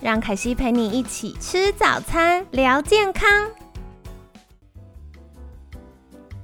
让凯西陪你一起吃早餐，聊健康。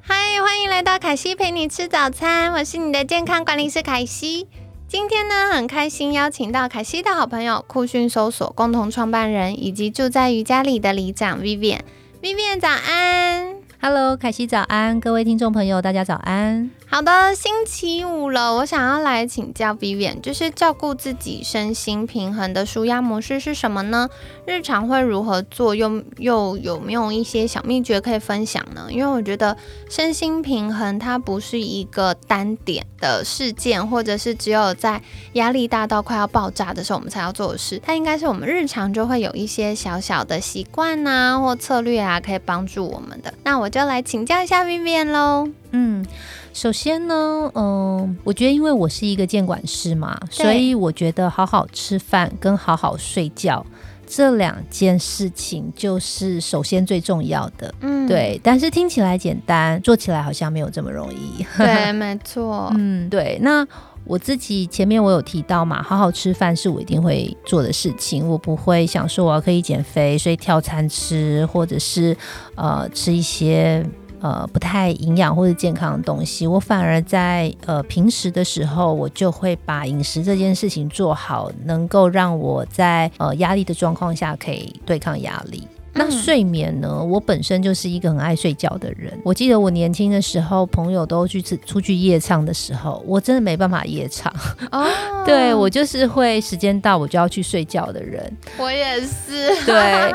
嗨，欢迎来到凯西陪你吃早餐，我是你的健康管理师凯西。今天呢，很开心邀请到凯西的好朋友酷讯搜索共同创办人以及住在瑜伽里的里长 Vivian。Vivian 早安，Hello，凯西早安，各位听众朋友，大家早安。好的，星期五了，我想要来请教 Vivian，就是照顾自己身心平衡的舒压模式是什么呢？日常会如何做？又又有没有一些小秘诀可以分享呢？因为我觉得身心平衡它不是一个单点的事件，或者是只有在压力大到快要爆炸的时候我们才要做的事，它应该是我们日常就会有一些小小的习惯啊或策略啊，可以帮助我们的。那我就来请教一下 Vivian 喽。嗯。首先呢，嗯，我觉得因为我是一个监管师嘛，所以我觉得好好吃饭跟好好睡觉这两件事情就是首先最重要的。嗯，对。但是听起来简单，做起来好像没有这么容易。对，没错。嗯，对。那我自己前面我有提到嘛，好好吃饭是我一定会做的事情，我不会想说我要可以减肥，所以跳餐吃，或者是呃吃一些。呃，不太营养或者健康的东西，我反而在呃平时的时候，我就会把饮食这件事情做好，能够让我在呃压力的状况下可以对抗压力。那睡眠呢？我本身就是一个很爱睡觉的人。我记得我年轻的时候，朋友都去出去夜唱的时候，我真的没办法夜唱。哦，对我就是会时间到我就要去睡觉的人。我也是。对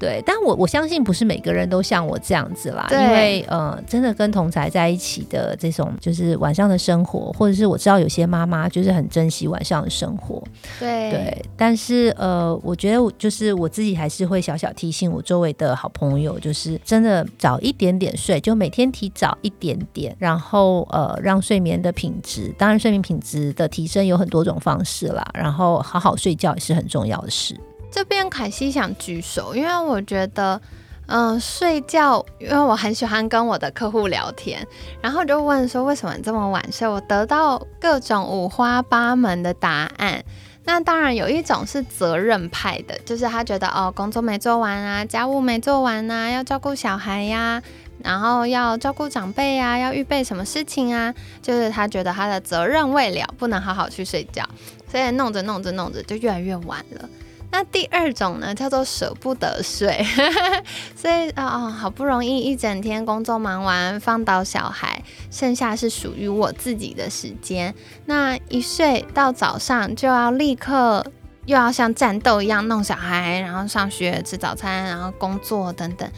对，但我我相信不是每个人都像我这样子啦。因为呃，真的跟同才在一起的这种，就是晚上的生活，或者是我知道有些妈妈就是很珍惜晚上的生活。对对，但是呃，我觉得就是我自己还是会小小提醒我。周围的好朋友就是真的早一点点睡，就每天提早一点点，然后呃让睡眠的品质，当然睡眠品质的提升有很多种方式啦，然后好好睡觉也是很重要的事。这边凯西想举手，因为我觉得嗯睡觉，因为我很喜欢跟我的客户聊天，然后就问说为什么这么晚睡，我得到各种五花八门的答案。那当然有一种是责任派的，就是他觉得哦，工作没做完啊，家务没做完啊，要照顾小孩呀，然后要照顾长辈啊，要预备什么事情啊，就是他觉得他的责任未了，不能好好去睡觉，所以弄着弄着弄着就越来越晚了。那第二种呢，叫做舍不得睡，所以啊，好不容易一整天工作忙完，放倒小孩，剩下是属于我自己的时间。那一睡到早上，就要立刻又要像战斗一样弄小孩，然后上学、吃早餐，然后工作等等。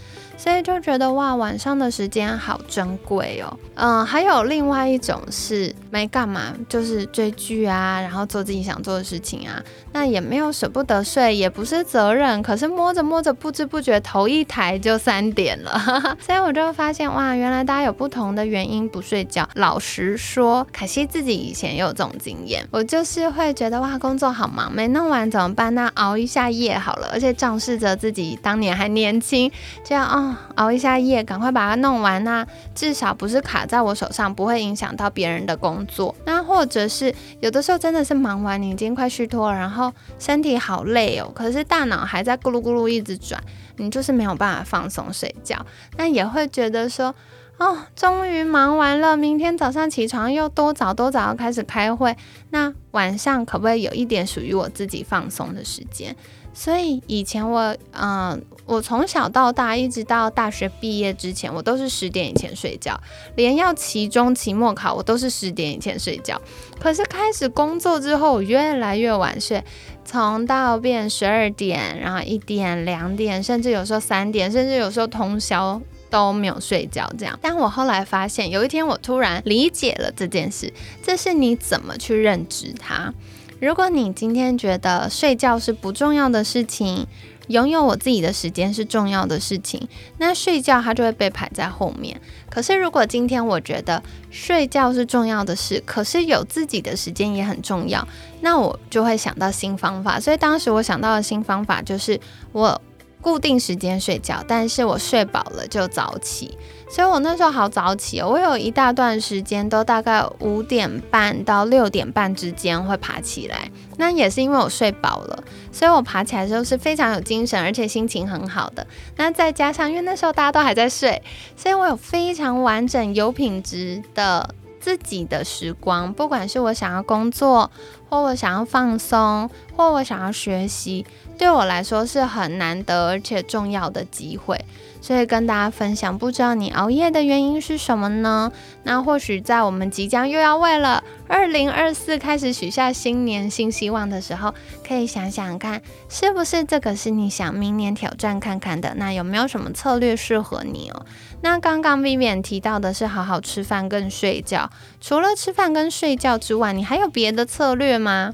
所以就觉得哇，晚上的时间好珍贵哦。嗯，还有另外一种是没干嘛，就是追剧啊，然后做自己想做的事情啊。那也没有舍不得睡，也不是责任，可是摸着摸着，不知不觉头一抬就三点了。所以我就发现哇，原来大家有不同的原因不睡觉。老实说，可惜自己以前也有这种经验，我就是会觉得哇，工作好忙，没弄完怎么办？那熬一下夜好了，而且仗势着自己当年还年轻，这样啊。熬一下夜，赶快把它弄完呐！至少不是卡在我手上，不会影响到别人的工作。那或者是有的时候真的是忙完，你已经快虚脱了，然后身体好累哦，可是大脑还在咕噜咕噜一直转，你就是没有办法放松睡觉。那也会觉得说，哦，终于忙完了，明天早上起床又多早多早要开始开会，那晚上可不可以有一点属于我自己放松的时间？所以以前我，嗯，我从小到大，一直到大学毕业之前，我都是十点以前睡觉，连要期中、期末考，我都是十点以前睡觉。可是开始工作之后，我越来越晚睡，从到变十二点，然后一点、两点，甚至有时候三点，甚至有时候通宵都没有睡觉这样。但我后来发现，有一天我突然理解了这件事，这是你怎么去认知它。如果你今天觉得睡觉是不重要的事情，拥有我自己的时间是重要的事情，那睡觉它就会被排在后面。可是如果今天我觉得睡觉是重要的事，可是有自己的时间也很重要，那我就会想到新方法。所以当时我想到的新方法就是我固定时间睡觉，但是我睡饱了就早起。所以我那时候好早起哦，我有一大段时间都大概五点半到六点半之间会爬起来。那也是因为我睡饱了，所以我爬起来的时候是非常有精神，而且心情很好的。那再加上因为那时候大家都还在睡，所以我有非常完整、有品质的自己的时光。不管是我想要工作，或我想要放松，或我想要学习，对我来说是很难得而且重要的机会。所以跟大家分享，不知道你熬夜的原因是什么呢？那或许在我们即将又要为了二零二四开始许下新年新希望的时候，可以想想看，是不是这个是你想明年挑战看看的？那有没有什么策略适合你哦？那刚刚 Vivian 提到的是好好吃饭跟睡觉，除了吃饭跟睡觉之外，你还有别的策略吗？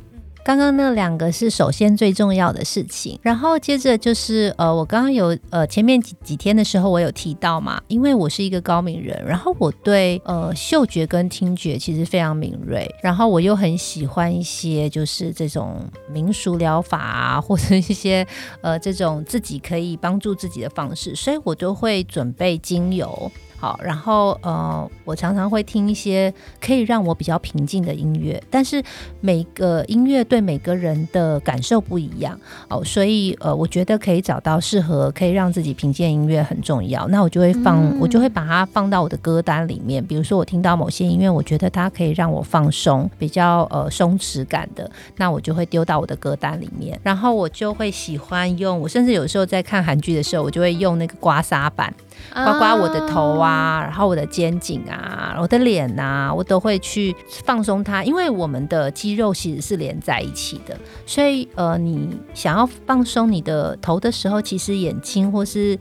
刚刚那两个是首先最重要的事情，然后接着就是呃，我刚刚有呃前面几几天的时候我有提到嘛，因为我是一个高敏人，然后我对呃嗅觉跟听觉其实非常敏锐，然后我又很喜欢一些就是这种民俗疗法啊，或者一些呃这种自己可以帮助自己的方式，所以我都会准备精油。好，然后呃，我常常会听一些可以让我比较平静的音乐，但是每个音乐对每个人的感受不一样哦，所以呃，我觉得可以找到适合可以让自己平静的音乐很重要。那我就会放，我就会把它放到我的歌单里面。比如说我听到某些音乐，我觉得它可以让我放松，比较呃松弛感的，那我就会丢到我的歌单里面。然后我就会喜欢用，我甚至有时候在看韩剧的时候，我就会用那个刮痧板。刮刮我的头啊，然后我的肩颈啊，我的脸呐，我都会去放松它，因为我们的肌肉其实是连在一起的，所以呃，你想要放松你的头的时候，其实眼睛或是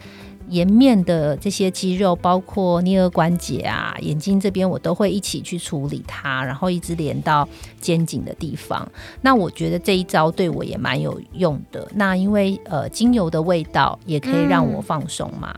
颜面的这些肌肉，包括颞颌关节啊、眼睛这边，我都会一起去处理它，然后一直连到肩颈的地方。那我觉得这一招对我也蛮有用的。那因为呃，精油的味道也可以让我放松嘛。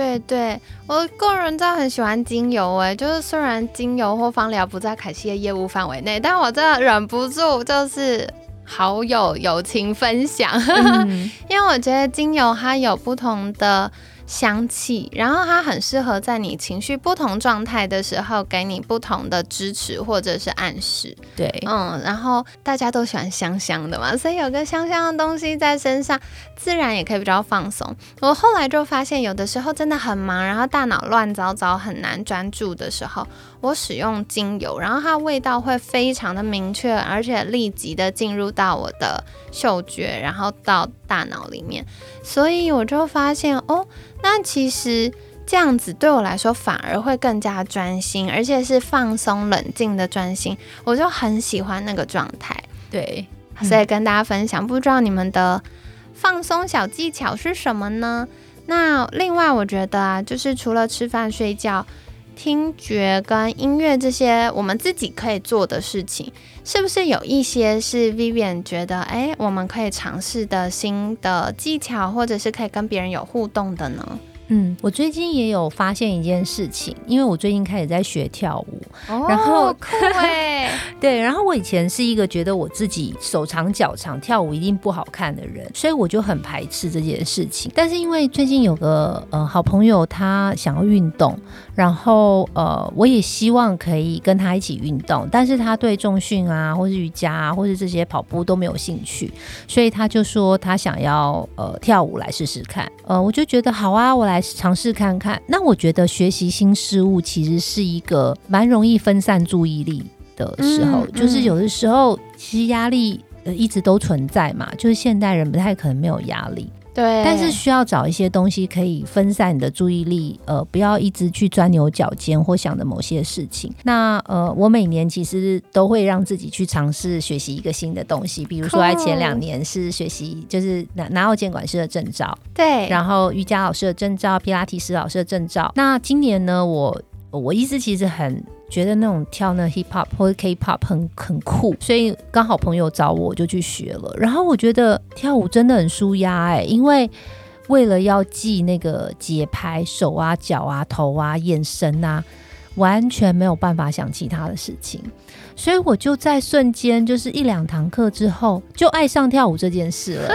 对对，我个人真的很喜欢精油哎，就是虽然精油或芳疗不在凯西的业务范围内，但我真的忍不住就是好友友情分享，因为我觉得精油它有不同的。香气，然后它很适合在你情绪不同状态的时候，给你不同的支持或者是暗示。对，嗯，然后大家都喜欢香香的嘛，所以有个香香的东西在身上，自然也可以比较放松。我后来就发现，有的时候真的很忙，然后大脑乱糟糟，很难专注的时候。我使用精油，然后它味道会非常的明确，而且立即的进入到我的嗅觉，然后到大脑里面，所以我就发现哦，那其实这样子对我来说反而会更加专心，而且是放松、冷静的专心，我就很喜欢那个状态。对，所以跟大家分享，不知道你们的放松小技巧是什么呢？那另外我觉得啊，就是除了吃饭、睡觉。听觉跟音乐这些我们自己可以做的事情，是不是有一些是 Vivian 觉得，哎，我们可以尝试的新的技巧，或者是可以跟别人有互动的呢？嗯，我最近也有发现一件事情，因为我最近开始在学跳舞，然后 对，然后我以前是一个觉得我自己手长脚长，跳舞一定不好看的人，所以我就很排斥这件事情。但是因为最近有个呃好朋友，他想要运动，然后呃我也希望可以跟他一起运动，但是他对重训啊，或是瑜伽啊，或是这些跑步都没有兴趣，所以他就说他想要呃跳舞来试试看。呃，我就觉得好啊，我来。尝试看看。那我觉得学习新事物其实是一个蛮容易分散注意力的时候，就是有的时候其实压力呃一直都存在嘛，就是现代人不太可能没有压力。对，但是需要找一些东西可以分散你的注意力，呃，不要一直去钻牛角尖或想着某些事情。那呃，我每年其实都会让自己去尝试学习一个新的东西，比如说在前两年是学习就是拿拿到监管师的证照，对，然后瑜伽老师的证照、皮拉提斯老师的证照。那今年呢，我我一直其实很觉得那种跳那 hip hop 或者 K pop 很很酷，所以刚好朋友找我，我就去学了。然后我觉得跳舞真的很舒压哎，因为为了要记那个节拍，手啊、脚啊、头啊、眼神啊，完全没有办法想其他的事情。所以我就在瞬间，就是一两堂课之后，就爱上跳舞这件事了。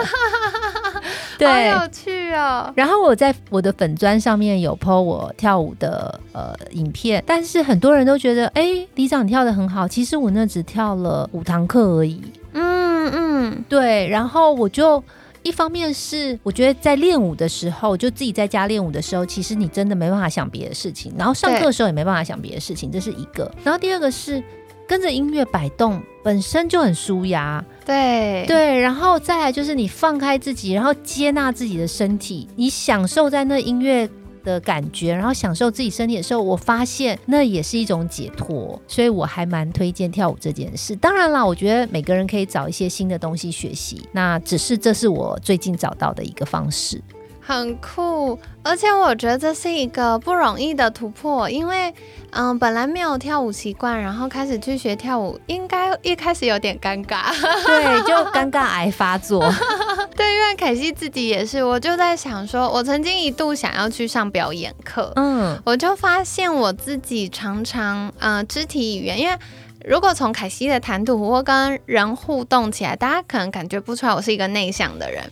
对，好有趣哦。然后我在我的粉砖上面有 po 我跳舞的呃影片，但是很多人都觉得，哎，李长跳的很好。其实我那只跳了五堂课而已。嗯嗯，对。然后我就一方面是我觉得在练舞的时候，就自己在家练舞的时候，其实你真的没办法想别的事情。然后上课的时候也没办法想别的事情，这是一个。然后第二个是跟着音乐摆动，本身就很舒压。对对，然后再来就是你放开自己，然后接纳自己的身体，你享受在那音乐的感觉，然后享受自己身体的时候，我发现那也是一种解脱，所以我还蛮推荐跳舞这件事。当然啦，我觉得每个人可以找一些新的东西学习，那只是这是我最近找到的一个方式。很酷，而且我觉得这是一个不容易的突破，因为，嗯，本来没有跳舞习惯，然后开始去学跳舞，应该一开始有点尴尬，对，就尴尬癌发作。对，因为凯西自己也是，我就在想说，我曾经一度想要去上表演课，嗯，我就发现我自己常常，嗯，肢体语言，因为如果从凯西的谈吐或跟人互动起来，大家可能感觉不出来我是一个内向的人。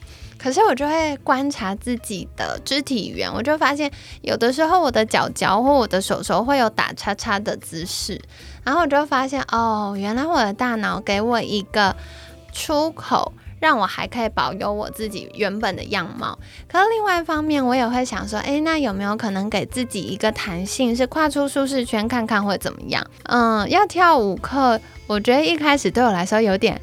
可是我就会观察自己的肢体语言，我就发现有的时候我的脚脚或我的手手会有打叉叉的姿势，然后我就发现哦，原来我的大脑给我一个出口，让我还可以保有我自己原本的样貌。可是另外一方面，我也会想说，诶，那有没有可能给自己一个弹性，是跨出舒适圈看看会怎么样？嗯，要跳舞课，我觉得一开始对我来说有点。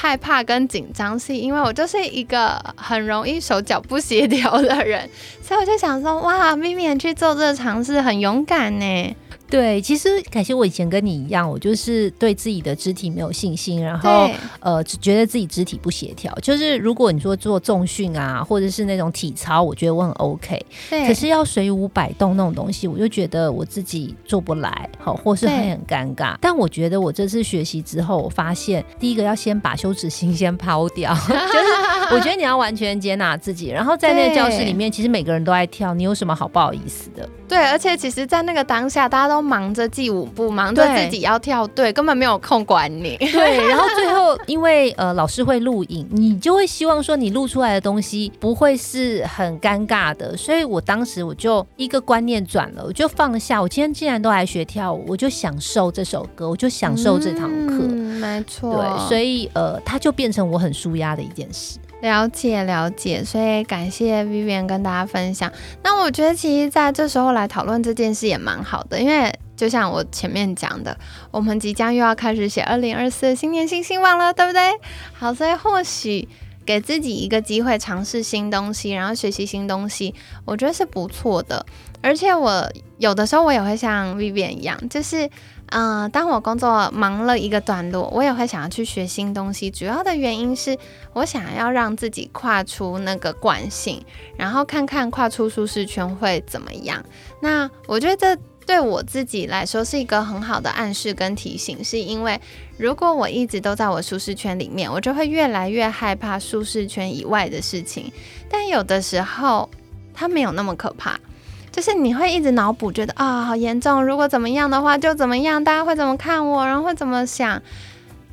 害怕跟紧张是因为我就是一个很容易手脚不协调的人，所以我就想说，哇，咪咪去做这个尝试很勇敢呢。对，其实感谢我以前跟你一样，我就是对自己的肢体没有信心，然后呃，只觉得自己肢体不协调。就是如果你说做重训啊，或者是那种体操，我觉得我很 OK。对。可是要随舞摆动那种东西，我就觉得我自己做不来，好，或是会很尴尬。但我觉得我这次学习之后，我发现第一个要先把羞耻心先抛掉，就是我觉得你要完全接纳自己。然后在那个教室里面，其实每个人都爱跳，你有什么好不好意思的？对，而且其实，在那个当下，大家都忙着记舞步，忙着自己要跳对，根本没有空管你。对，然后最后，因为呃老师会录影，你就会希望说你录出来的东西不会是很尴尬的。所以我当时我就一个观念转了，我就放下。我今天既然都来学跳舞，我就享受这首歌，我就享受这堂课。没错。对，所以呃，它就变成我很舒压的一件事。了解了解，所以感谢 Vivian 跟大家分享。那我觉得其实在这时候来讨论这件事也蛮好的，因为就像我前面讲的，我们即将又要开始写二零二四新年新希望了，对不对？好，所以或许给自己一个机会尝试新东西，然后学习新东西，我觉得是不错的。而且我有的时候我也会像 Vivian 一样，就是。嗯，当我工作忙了一个段落，我也会想要去学新东西。主要的原因是我想要让自己跨出那个惯性，然后看看跨出舒适圈会怎么样。那我觉得这对我自己来说是一个很好的暗示跟提醒，是因为如果我一直都在我舒适圈里面，我就会越来越害怕舒适圈以外的事情。但有的时候，它没有那么可怕。就是你会一直脑补，觉得啊好严重，如果怎么样的话就怎么样，大家会怎么看我，然后会怎么想。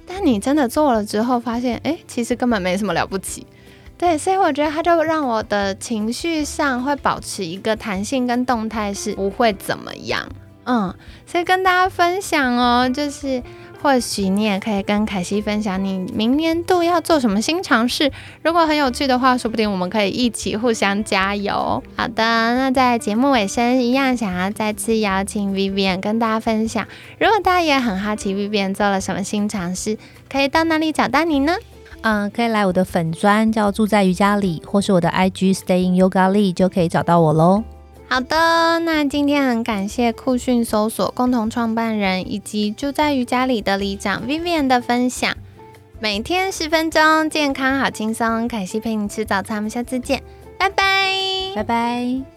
但你真的做了之后，发现哎，其实根本没什么了不起。对，所以我觉得它就让我的情绪上会保持一个弹性跟动态，是不会怎么样。嗯，所以跟大家分享哦，就是。或许你也可以跟凯西分享你明年度要做什么新尝试。如果很有趣的话，说不定我们可以一起互相加油。好的，那在节目尾声一样，想要再次邀请 Vivian 跟大家分享。如果大家也很好奇 Vivian 做了什么新尝试，可以到哪里找到你呢？嗯，可以来我的粉砖叫住在瑜伽里，或是我的 IG Stay in Yoga 里就可以找到我喽。好的，那今天很感谢酷讯搜索共同创办人以及住在瑜伽里的里长 Vivian 的分享。每天十分钟，健康好轻松。凯西陪你吃早餐，我们下次见，拜拜，拜拜。